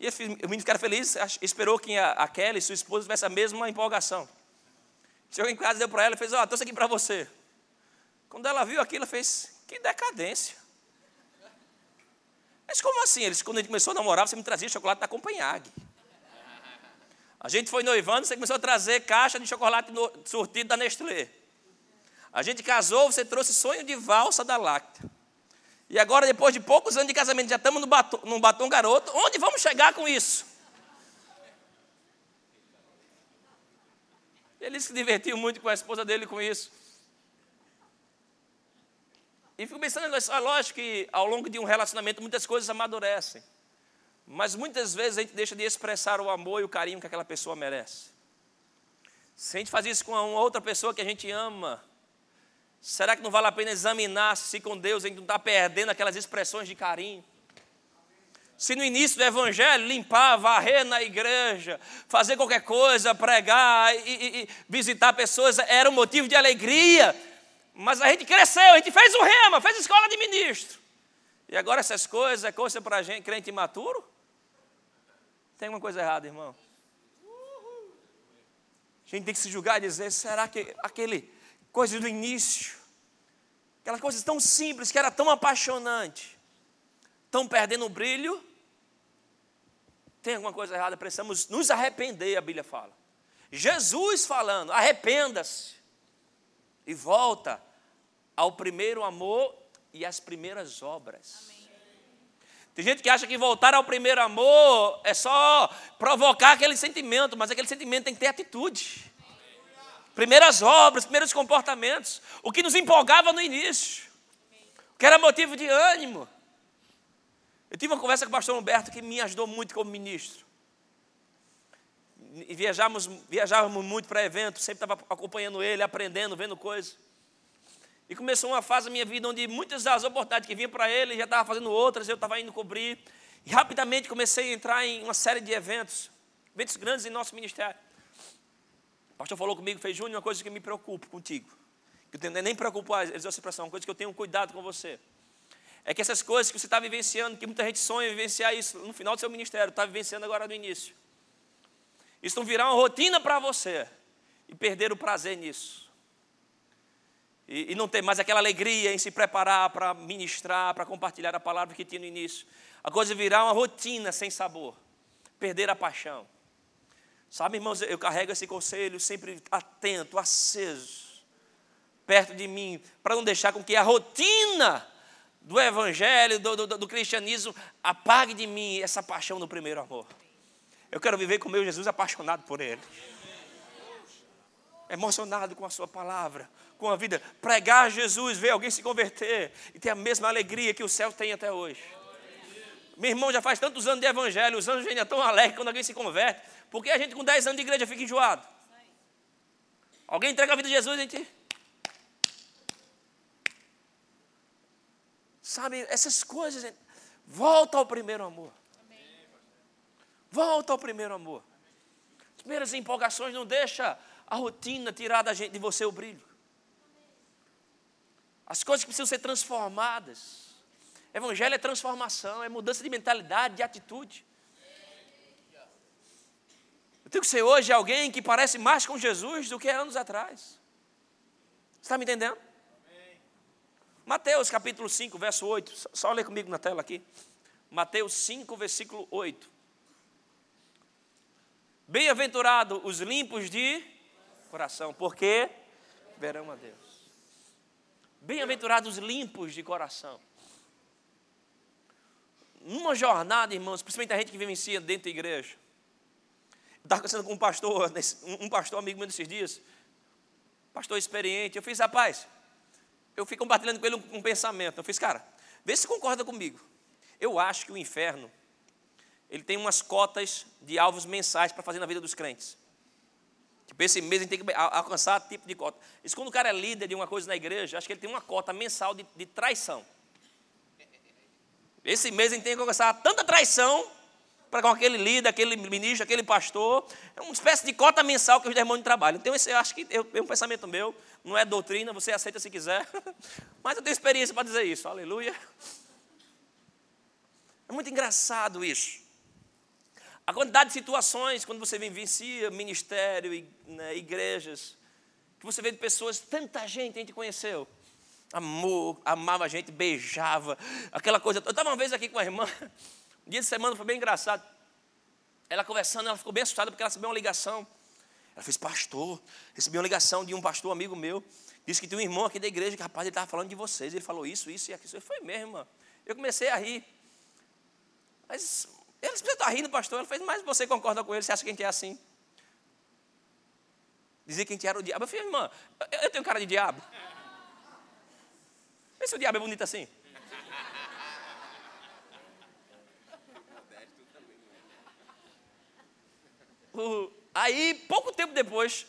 e o menino ficar feliz, esperou que a, a Kelly, sua esposa, tivesse a mesma empolgação. Chegou em casa, deu para ela e fez, ó, oh, trouxe aqui para você. Quando ela viu aquilo, ela fez, que decadência. Mas como assim? Eles, quando a gente começou a namorar, você me trazia chocolate da Copenhague. A gente foi noivando, você começou a trazer caixa de chocolate no, sortido da Nestlé. A gente casou, você trouxe sonho de valsa da Lacta. E agora, depois de poucos anos de casamento, já estamos no batom, no batom garoto. Onde vamos chegar com isso? Ele se divertiu muito com a esposa dele com isso. E fico pensando, é lógico que ao longo de um relacionamento muitas coisas amadurecem. Mas muitas vezes a gente deixa de expressar o amor e o carinho que aquela pessoa merece. Se a gente faz isso com uma outra pessoa que a gente ama, será que não vale a pena examinar se com Deus a gente não está perdendo aquelas expressões de carinho? Se no início do evangelho limpar, varrer na igreja, fazer qualquer coisa, pregar e, e, e visitar pessoas era um motivo de alegria, mas a gente cresceu, a gente fez o rema, fez escola de ministro. E agora essas coisas é coisa para gente, crente imaturo? Tem alguma coisa errada, irmão? A gente tem que se julgar e dizer: será que aquele coisa do início, aquela coisa tão simples, que era tão apaixonante, estão perdendo o brilho, tem alguma coisa errada, precisamos nos arrepender, a Bíblia fala. Jesus falando, arrependa-se e volta ao primeiro amor e às primeiras obras. Amém. Tem gente que acha que voltar ao primeiro amor é só provocar aquele sentimento, mas aquele sentimento tem que ter atitude. Primeiras obras, primeiros comportamentos, o que nos empolgava no início, o que era motivo de ânimo. Eu tive uma conversa com o pastor Humberto que me ajudou muito como ministro. Viajávamos, viajávamos muito para eventos, sempre estava acompanhando ele, aprendendo, vendo coisas. E começou uma fase da minha vida onde muitas das oportunidades que vinham para ele, já estava fazendo outras, eu estava indo cobrir. E rapidamente comecei a entrar em uma série de eventos, eventos grandes em nosso ministério. O pastor falou comigo, fez Júnior, uma coisa que me preocupa contigo. Que eu tenho, nem preocupar, eles essa expressão, uma coisa que eu tenho cuidado com você é que essas coisas que você está vivenciando, que muita gente sonha vivenciar isso no final do seu ministério, está vivenciando agora no início. Isso não virar uma rotina para você e perder o prazer nisso. E, e, não ter mais aquela alegria em se preparar para ministrar, para compartilhar a palavra que tinha no início. A coisa virar uma rotina sem sabor. Perder a paixão. Sabe, irmãos, eu carrego esse conselho sempre atento, aceso, perto de mim, para não deixar com que a rotina do evangelho, do, do, do, cristianismo, apague de mim essa paixão do primeiro amor. Eu quero viver com meu Jesus apaixonado por Ele. Emocionado com a Sua palavra, com a vida. Pregar Jesus, ver alguém se converter e ter a mesma alegria que o céu tem até hoje. Meu irmão já faz tantos anos de evangelho, os anos vêm tão alegre quando alguém se converte. Porque a gente com 10 anos de igreja fica enjoado. Alguém entrega a vida de Jesus, a gente Sabe, essas coisas. Volta ao primeiro amor. Volta ao primeiro amor. As primeiras empolgações não deixa a rotina tirar da gente, de você o brilho. As coisas precisam ser transformadas. Evangelho é transformação, é mudança de mentalidade, de atitude. Eu tenho que ser hoje alguém que parece mais com Jesus do que anos atrás. Você está me entendendo? Mateus capítulo 5, verso 8. Só ler comigo na tela aqui. Mateus 5, versículo 8. Bem-aventurado os limpos de coração, porque verão a Deus. Bem-aventurados os limpos de coração. Numa jornada, irmãos, principalmente a gente que vivencia dentro da igreja. Estava conversando com um pastor, um pastor amigo meu nesses dias, pastor experiente. Eu fiz, rapaz, eu fui compartilhando com ele um, um pensamento. Eu fiz, cara, vê se concorda comigo. Eu acho que o inferno, ele tem umas cotas de alvos mensais para fazer na vida dos crentes. Tipo, esse mês a gente tem que alcançar tipo de cota. Isso quando o cara é líder de uma coisa na igreja, acho que ele tem uma cota mensal de, de traição. Esse mês a gente tem que alcançar tanta traição para com aquele líder, aquele ministro, aquele pastor. É uma espécie de cota mensal que os demônios trabalham. Então, esse, eu acho que eu, é um pensamento meu, não é doutrina, você aceita se quiser. Mas eu tenho experiência para dizer isso. Aleluia. É muito engraçado isso. A quantidade de situações, quando você vivencia ministério, né, igrejas, que você vê de pessoas, tanta gente a gente conheceu. Amor, amava a gente, beijava, aquela coisa. Eu estava uma vez aqui com a irmã, um dia de semana foi bem engraçado. Ela conversando, ela ficou bem assustada porque ela recebeu uma ligação. Ela fez, pastor, recebi uma ligação de um pastor amigo meu. Disse que tem um irmão aqui da igreja que, rapaz, ele estava falando de vocês. Ele falou isso, isso e aquilo. Eu foi mesmo, irmã. Eu comecei a rir. Mas ele você está rindo, pastor. Ele fez, mas você concorda com ele? Você acha que a gente é assim? Dizia que a gente era o diabo. Eu falei, irmã, eu tenho cara de diabo. Vê se o diabo é bonito assim. aí, pouco tempo depois,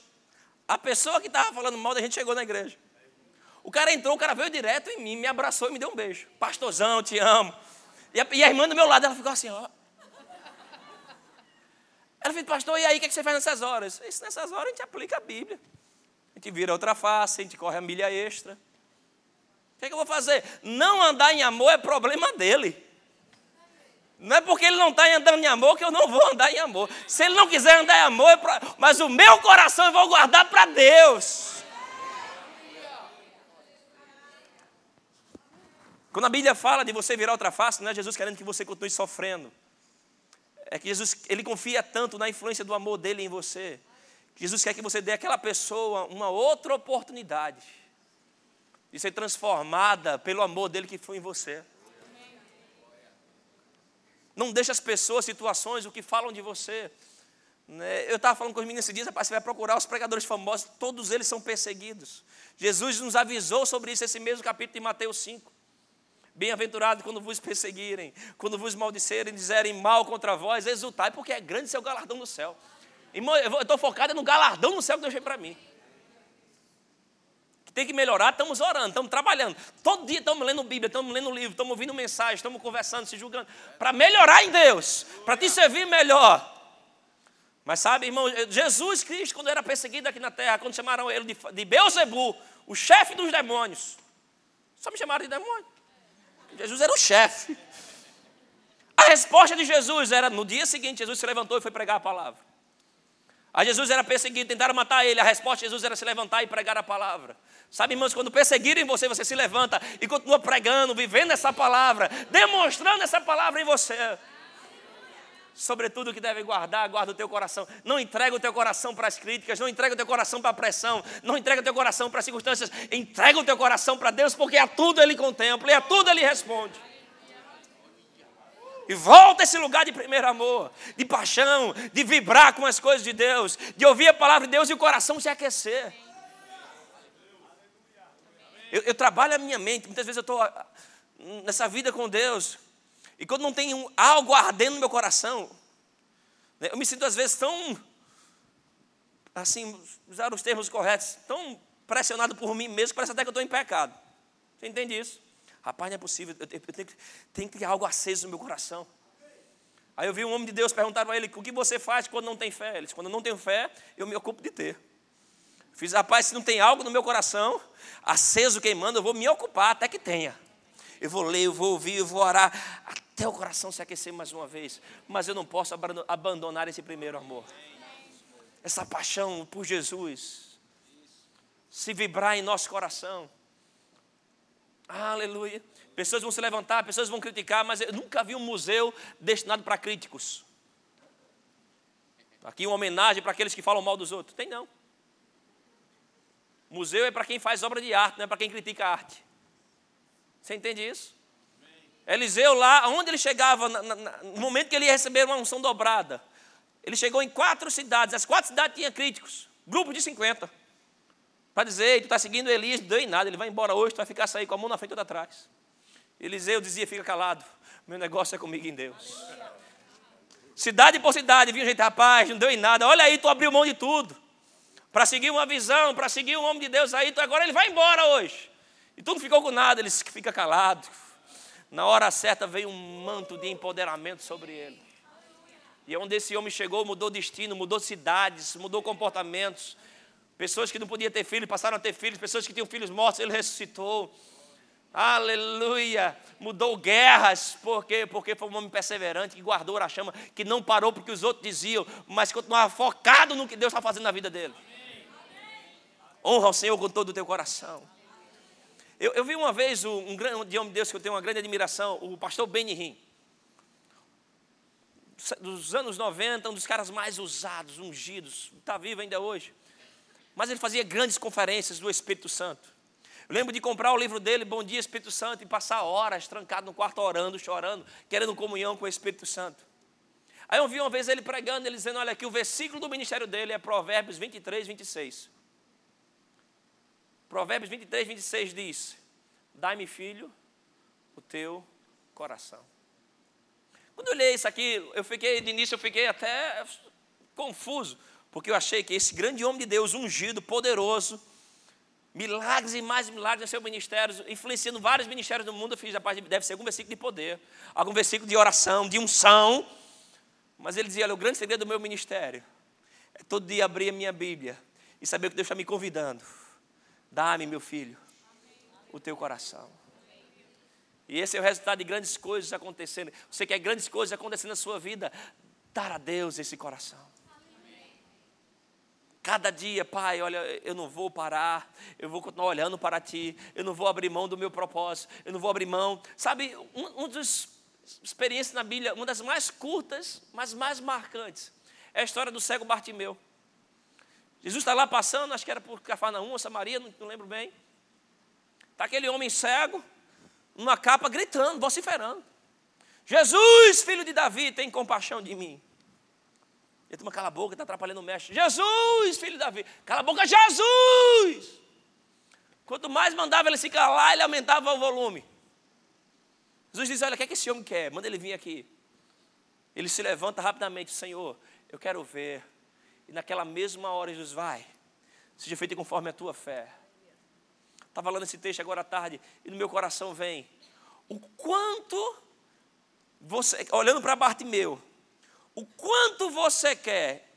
a pessoa que estava falando mal da gente chegou na igreja. O cara entrou, o cara veio direto em mim, me abraçou e me deu um beijo. Pastorzão, te amo. E a, e a irmã do meu lado, ela ficou assim, ó. Ela fez, pastor, e aí o que, é que você faz nessas horas? Isso, nessas horas a gente aplica a Bíblia. A gente vira outra face, a gente corre a milha extra. O que, é que eu vou fazer? Não andar em amor é problema dele. Não é porque ele não está andando em amor que eu não vou andar em amor. Se ele não quiser andar em amor, é pra... mas o meu coração eu vou guardar para Deus. Quando a Bíblia fala de você virar outra face, não é Jesus querendo que você continue sofrendo é que Jesus ele confia tanto na influência do amor dele em você. Jesus quer que você dê àquela pessoa uma outra oportunidade de ser transformada pelo amor dele que foi em você. Não deixe as pessoas, situações, o que falam de você. Né? Eu estava falando com os meninos esses dias, rapaz, você vai procurar os pregadores famosos, todos eles são perseguidos. Jesus nos avisou sobre isso, esse mesmo capítulo de Mateus 5. Bem-aventurado quando vos perseguirem, quando vos maldicerem, dizerem mal contra vós, exultai, porque é grande seu galardão no céu. Irmão, eu estou focado no galardão no céu que Deus fez para mim. Que tem que melhorar, estamos orando, estamos trabalhando. Todo dia estamos lendo Bíblia, estamos lendo livro, estamos ouvindo mensagem, estamos conversando, se julgando, para melhorar em Deus, para te servir melhor. Mas sabe, irmão, Jesus Cristo, quando era perseguido aqui na terra, quando chamaram ele de, de Beuzebu, o chefe dos demônios, só me chamaram de demônio. Jesus era o chefe. A resposta de Jesus era: no dia seguinte, Jesus se levantou e foi pregar a palavra. A Jesus era perseguido, tentaram matar ele. A resposta de Jesus era se levantar e pregar a palavra. Sabe, irmãos, quando perseguirem você, você se levanta e continua pregando, vivendo essa palavra, demonstrando essa palavra em você sobretudo o que deve guardar, guarda o teu coração. Não entrega o teu coração para as críticas, não entrega o teu coração para a pressão, não entrega o teu coração para as circunstâncias, entrega o teu coração para Deus, porque a tudo Ele contempla e a tudo Ele responde. E volta a esse lugar de primeiro amor, de paixão, de vibrar com as coisas de Deus, de ouvir a palavra de Deus e o coração se aquecer. Eu, eu trabalho a minha mente, muitas vezes eu estou ah, nessa vida com Deus, e quando não tem um, algo ardendo no meu coração, né, eu me sinto às vezes tão, assim, usar os termos corretos, tão pressionado por mim mesmo, que parece até que eu estou em pecado. Você entende isso? Rapaz, não é possível, eu tenho, eu tenho, tem que ter algo aceso no meu coração. Aí eu vi um homem de Deus perguntar para ele: o que você faz quando não tem fé? Ele disse: quando eu não tenho fé, eu me ocupo de ter. Fiz, rapaz, se não tem algo no meu coração, aceso, queimando, eu vou me ocupar até que tenha. Eu vou ler, eu vou ouvir, eu vou orar, até o coração se aquecer mais uma vez. Mas eu não posso abandonar esse primeiro amor. Essa paixão por Jesus. Se vibrar em nosso coração. Aleluia. Pessoas vão se levantar, pessoas vão criticar, mas eu nunca vi um museu destinado para críticos. Aqui uma homenagem para aqueles que falam mal dos outros. Tem não. Museu é para quem faz obra de arte, não é para quem critica a arte. Você entende isso? Eliseu lá, onde ele chegava, no momento que ele ia receber uma unção dobrada, ele chegou em quatro cidades, as quatro cidades tinham críticos, grupo de 50. Para dizer, tu está seguindo Elias, não deu em nada, ele vai embora hoje, tu vai ficar sair com a mão na frente ou atrás. Eliseu dizia, fica calado, meu negócio é comigo em Deus. Cidade por cidade, vinha gente, rapaz, não deu em nada. Olha aí, tu abriu mão de tudo. Para seguir uma visão, para seguir um homem de Deus aí, tu, agora ele vai embora hoje. E tu não ficou com nada, ele fica calado. Na hora certa veio um manto de empoderamento sobre ele. E onde esse homem chegou, mudou destino, mudou cidades, mudou comportamentos. Pessoas que não podiam ter filhos passaram a ter filhos, pessoas que tinham filhos mortos, ele ressuscitou. Aleluia! Mudou guerras, por quê? Porque foi um homem perseverante que guardou a chama, que não parou porque os outros diziam, mas continuava focado no que Deus está fazendo na vida dele. Honra ao Senhor com todo o teu coração. Eu, eu vi uma vez um, um grande homem de Deus que eu tenho uma grande admiração, o pastor Benny Hinn. Dos anos 90, um dos caras mais usados, ungidos, está vivo ainda hoje. Mas ele fazia grandes conferências do Espírito Santo. Eu lembro de comprar o livro dele, Bom Dia Espírito Santo, e passar horas trancado no quarto orando, chorando, querendo comunhão com o Espírito Santo. Aí eu vi uma vez ele pregando, ele dizendo: Olha aqui, o versículo do ministério dele é Provérbios 23, 26. Provérbios 23, 26 diz: Dai-me, filho, o teu coração. Quando eu olhei isso aqui, eu fiquei, de início eu fiquei até confuso, porque eu achei que esse grande homem de Deus, ungido, poderoso, milagres e mais milagres no seu ministério, influenciando vários ministérios do mundo. Eu fiz parte, deve ser algum versículo de poder, algum versículo de oração, de unção. Mas ele dizia: Olha, o grande segredo do meu ministério é todo dia abrir a minha Bíblia e saber que Deus está me convidando. Dá-me, meu filho, o teu coração. E esse é o resultado de grandes coisas acontecendo. Você quer grandes coisas acontecendo na sua vida, dar a Deus esse coração. Cada dia, Pai, olha, eu não vou parar, eu vou continuar olhando para Ti, eu não vou abrir mão do meu propósito, eu não vou abrir mão. Sabe, um, um experiências na Bíblia, uma das mais curtas, mas mais marcantes, é a história do cego Bartimeu. Jesus está lá passando, acho que era por Cafarnaum ou Samaria, não, não lembro bem. Está aquele homem cego, numa capa, gritando, vociferando. Jesus, filho de Davi, tem compaixão de mim. Ele toma cala a boca, está atrapalhando o mestre. Jesus, filho de Davi, cala a boca, Jesus! Quanto mais mandava ele se calar, ele aumentava o volume. Jesus diz: Olha, o que, é que esse homem quer? Manda ele vir aqui. Ele se levanta rapidamente, Senhor, eu quero ver. E naquela mesma hora, Jesus vai, seja feito conforme a tua fé. Estava lendo esse texto agora à tarde, e no meu coração vem o quanto você, olhando para Bartimeu, o quanto você quer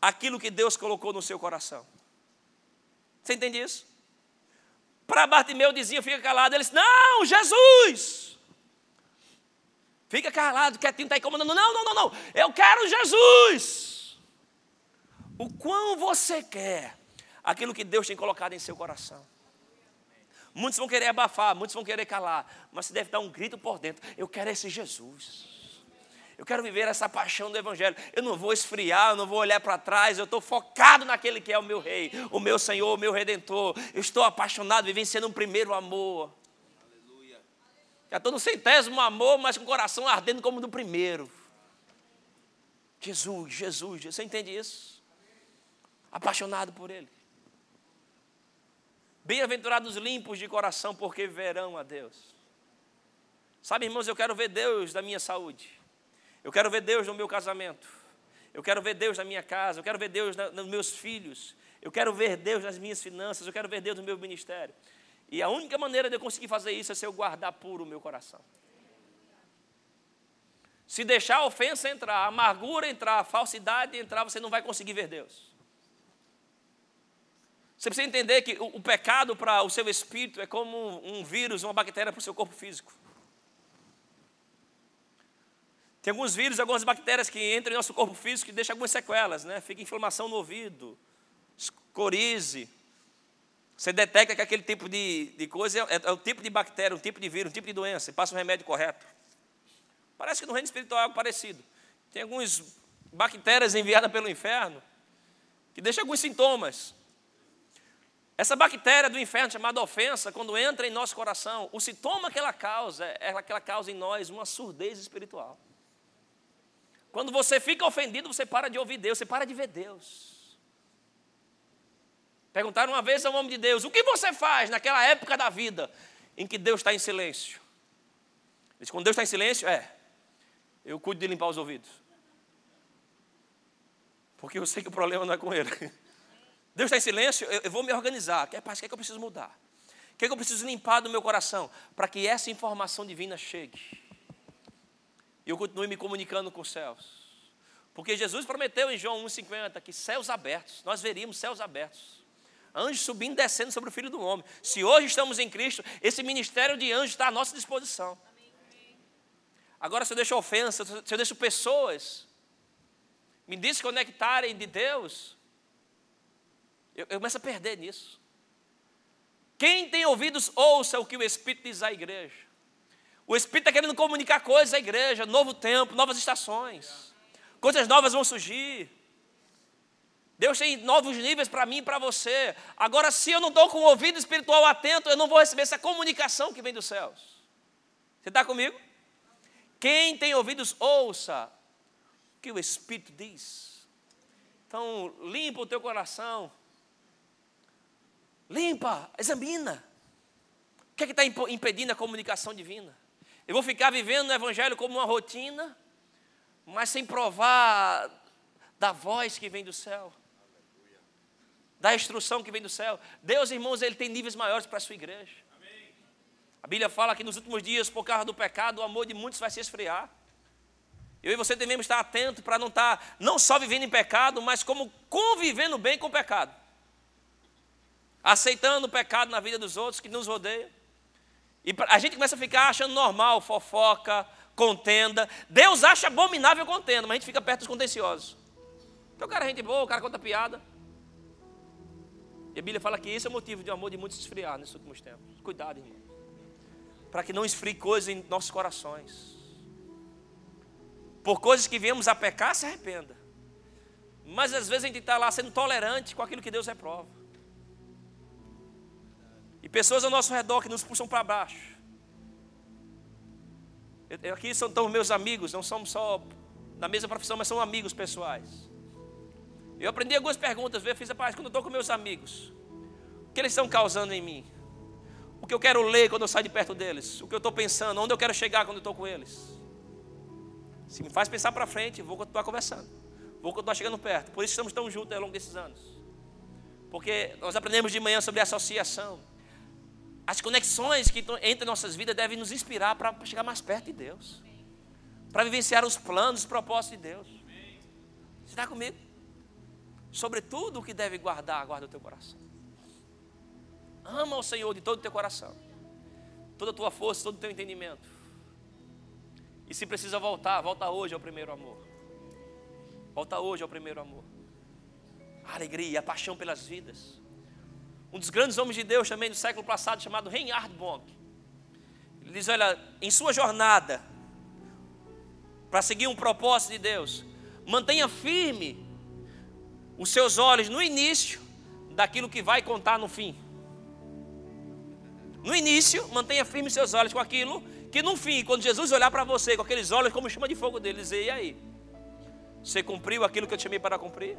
aquilo que Deus colocou no seu coração. Você entende isso? Para Bartimeu dizia, fica calado. Ele disse, não, Jesus! Fica calado, quietinho, está incomodando. Não, não, não, não. Eu quero Jesus. O quão você quer aquilo que Deus tem colocado em seu coração. Muitos vão querer abafar, muitos vão querer calar, mas você deve dar um grito por dentro. Eu quero esse Jesus. Eu quero viver essa paixão do Evangelho. Eu não vou esfriar, eu não vou olhar para trás. Eu estou focado naquele que é o meu Rei, o meu Senhor, o meu Redentor. Eu estou apaixonado, vivenciando um primeiro amor. Aleluia. Já estou no centésimo amor, mas com o coração ardendo como no primeiro. Jesus, Jesus, você entende isso? Apaixonado por Ele. Bem-aventurados limpos de coração, porque verão a Deus. Sabe, irmãos, eu quero ver Deus da minha saúde. Eu quero ver Deus no meu casamento. Eu quero ver Deus na minha casa. Eu quero ver Deus na, nos meus filhos. Eu quero ver Deus nas minhas finanças. Eu quero ver Deus no meu ministério. E a única maneira de eu conseguir fazer isso é se eu guardar puro o meu coração. Se deixar a ofensa entrar, a amargura entrar, a falsidade entrar, você não vai conseguir ver Deus. Você precisa entender que o, pecado para o seu espírito é como um vírus, uma bactéria para o seu corpo físico. Tem alguns vírus, algumas bactérias que entram em nosso corpo físico que deixam algumas sequelas, né? Fica inflamação no ouvido, corize. Você detecta que aquele tipo de, de coisa é, é, o tipo de bactéria, um tipo de vírus, um tipo de doença. Você passa o remédio correto. Parece que no reino espiritual é algo parecido. Tem algumas bactérias enviadas pelo inferno que deixam alguns sintomas. Essa bactéria do inferno chamada ofensa, quando entra em nosso coração, o sintoma que ela causa é que ela causa em nós uma surdez espiritual. Quando você fica ofendido, você para de ouvir Deus, você para de ver Deus. Perguntaram uma vez ao homem de Deus: O que você faz naquela época da vida em que Deus está em silêncio? Ele disse: Quando Deus está em silêncio, é, eu cuido de limpar os ouvidos. Porque eu sei que o problema não é com ele. Deus está em silêncio, eu, eu vou me organizar. Que, pai, o que é que eu preciso mudar? O que é que eu preciso limpar do meu coração? Para que essa informação divina chegue. E eu continue me comunicando com os céus. Porque Jesus prometeu em João 1,50 que céus abertos, nós veríamos céus abertos. Anjos subindo e descendo sobre o Filho do Homem. Se hoje estamos em Cristo, esse ministério de anjos está à nossa disposição. Agora, se eu deixo ofensa, se eu deixo pessoas me desconectarem de Deus, eu, eu começo a perder nisso. Quem tem ouvidos, ouça o que o Espírito diz à igreja. O Espírito está querendo comunicar coisas à igreja, novo tempo, novas estações. Coisas novas vão surgir. Deus tem novos níveis para mim e para você. Agora, se eu não estou com o ouvido espiritual atento, eu não vou receber essa comunicação que vem dos céus. Você está comigo? Quem tem ouvidos, ouça o que o Espírito diz. Então, limpa o teu coração. Limpa, examina. O que é que está impedindo a comunicação divina? Eu vou ficar vivendo o Evangelho como uma rotina, mas sem provar da voz que vem do céu, da instrução que vem do céu. Deus, irmãos, Ele tem níveis maiores para a sua igreja. A Bíblia fala que nos últimos dias, por causa do pecado, o amor de muitos vai se esfriar. Eu e você devemos estar atentos para não estar não só vivendo em pecado, mas como convivendo bem com o pecado. Aceitando o pecado na vida dos outros que nos rodeiam. E a gente começa a ficar achando normal fofoca, contenda. Deus acha abominável contenda, mas a gente fica perto dos contenciosos. Então o cara é gente boa, o cara conta piada. E a Bíblia fala que esse é o motivo de amor de muitos esfriar nesses últimos tempos. Cuidado, irmão. Para que não esfrie coisas em nossos corações por coisas que viemos a pecar, se arrependa. Mas às vezes a gente está lá sendo tolerante com aquilo que Deus reprova. E pessoas ao nosso redor que nos puxam para baixo. Eu, aqui são então meus amigos, não somos só da mesma profissão, mas são amigos pessoais. Eu aprendi algumas perguntas, eu fiz a paz quando eu estou com meus amigos. O que eles estão causando em mim? O que eu quero ler quando eu saio de perto deles? O que eu estou pensando? Onde eu quero chegar quando eu estou com eles? Se me faz pensar para frente, vou continuar conversando. Vou continuar chegando perto. Por isso estamos tão juntos ao longo desses anos. Porque nós aprendemos de manhã sobre associação. As conexões que entre nossas vidas devem nos inspirar para chegar mais perto de Deus. Para vivenciar os planos, os propósitos de Deus. Você está comigo? Sobre tudo o que deve guardar, guarda o teu coração. Ama o Senhor de todo o teu coração. Toda a tua força, todo o teu entendimento e se precisa voltar, volta hoje ao primeiro amor. Volta hoje ao primeiro amor. A alegria, a paixão pelas vidas. Um dos grandes homens de Deus também do século passado, chamado Reinhard Bonk. Ele diz: Olha, em sua jornada, para seguir um propósito de Deus, mantenha firme os seus olhos no início daquilo que vai contar no fim. No início, mantenha firme seus olhos com aquilo que no fim, quando Jesus olhar para você com aqueles olhos como chama de fogo dele, dizer: E aí? Você cumpriu aquilo que eu te chamei para cumprir?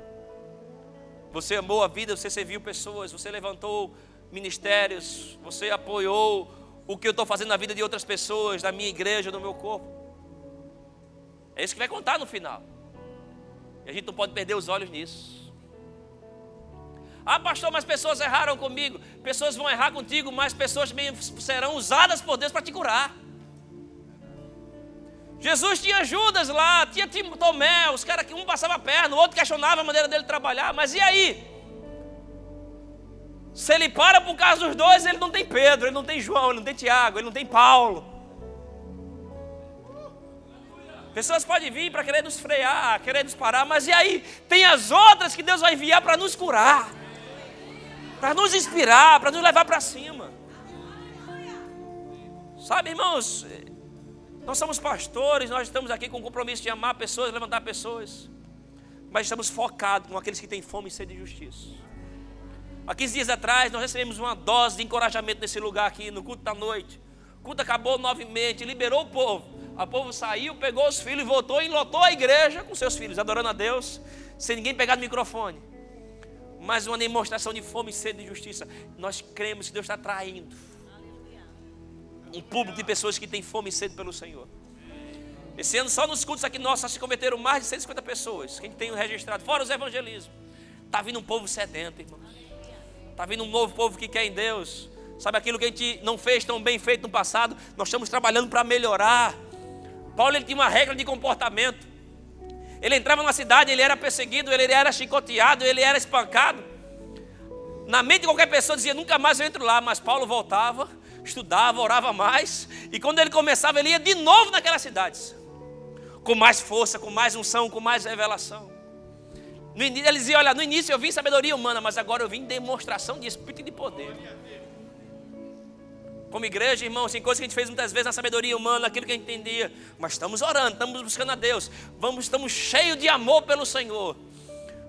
Você amou a vida, você serviu pessoas, você levantou ministérios, você apoiou o que eu estou fazendo na vida de outras pessoas, da minha igreja, do meu corpo. É isso que vai contar no final. E a gente não pode perder os olhos nisso. Ah, pastor, mas pessoas erraram comigo. Pessoas vão errar contigo, mas pessoas serão usadas por Deus para te curar. Jesus tinha Judas lá, tinha Tomé, os caras que um passava a perna, o outro questionava a maneira dele trabalhar, mas e aí? Se ele para por causa dos dois, ele não tem Pedro, ele não tem João, ele não tem Tiago, ele não tem Paulo. Pessoas podem vir para querer nos frear, querer nos parar, mas e aí? Tem as outras que Deus vai enviar para nos curar, para nos inspirar, para nos levar para cima. Sabe, irmãos, nós somos pastores, nós estamos aqui com o compromisso de amar pessoas, levantar pessoas. Mas estamos focados com aqueles que têm fome e sede de justiça. Há 15 dias atrás, nós recebemos uma dose de encorajamento nesse lugar aqui, no culto da noite. O culto acabou nove meses, liberou o povo. O povo saiu, pegou os filhos, voltou e lotou a igreja com seus filhos, adorando a Deus, sem ninguém pegar no microfone. Mas uma demonstração de fome e sede de justiça. Nós cremos que Deus está traindo um público de pessoas que têm fome e sede pelo Senhor. Esse ano só nos cultos aqui nossos se converteram mais de 150 pessoas. Quem tem registrado, fora os evangelismos. Está vindo um povo sedento, irmão. Está vindo um novo povo que quer em Deus. Sabe aquilo que a gente não fez tão bem feito no passado? Nós estamos trabalhando para melhorar. Paulo ele tinha uma regra de comportamento. Ele entrava numa cidade, ele era perseguido, ele era chicoteado, ele era espancado. Na mente de qualquer pessoa dizia, nunca mais eu entro lá, mas Paulo voltava, estudava, orava mais, e quando ele começava, ele ia de novo naquelas cidades, com mais força, com mais unção, com mais revelação. No início, ele dizia: Olha, no início eu vim sabedoria humana, mas agora eu vim demonstração de espírito e de poder. Como igreja, irmãos, tem coisas que a gente fez muitas vezes na sabedoria humana, aquilo que a gente entendia. Mas estamos orando, estamos buscando a Deus. Vamos, estamos cheios de amor pelo Senhor.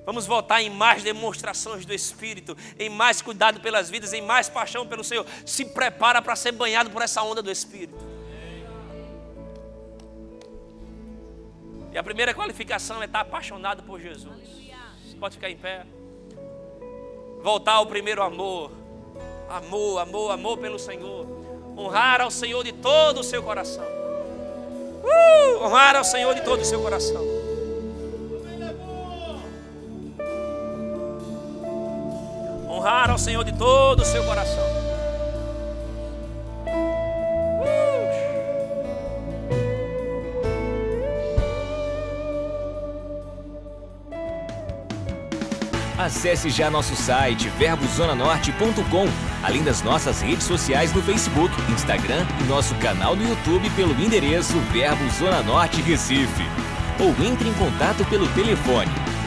Vamos voltar em mais demonstrações do Espírito, em mais cuidado pelas vidas, em mais paixão pelo Senhor. Se prepara para ser banhado por essa onda do Espírito. E a primeira qualificação é estar apaixonado por Jesus. Você pode ficar em pé. Voltar ao primeiro amor amor, amor, amor pelo Senhor. Honrar ao Senhor de todo o seu coração. Uh, honrar ao Senhor de todo o seu coração. Honrar ao Senhor de todo o seu coração. Acesse já nosso site verbozonanorte.com, além das nossas redes sociais no Facebook, Instagram e nosso canal no YouTube pelo endereço Verbo Zona Norte Recife. Ou entre em contato pelo telefone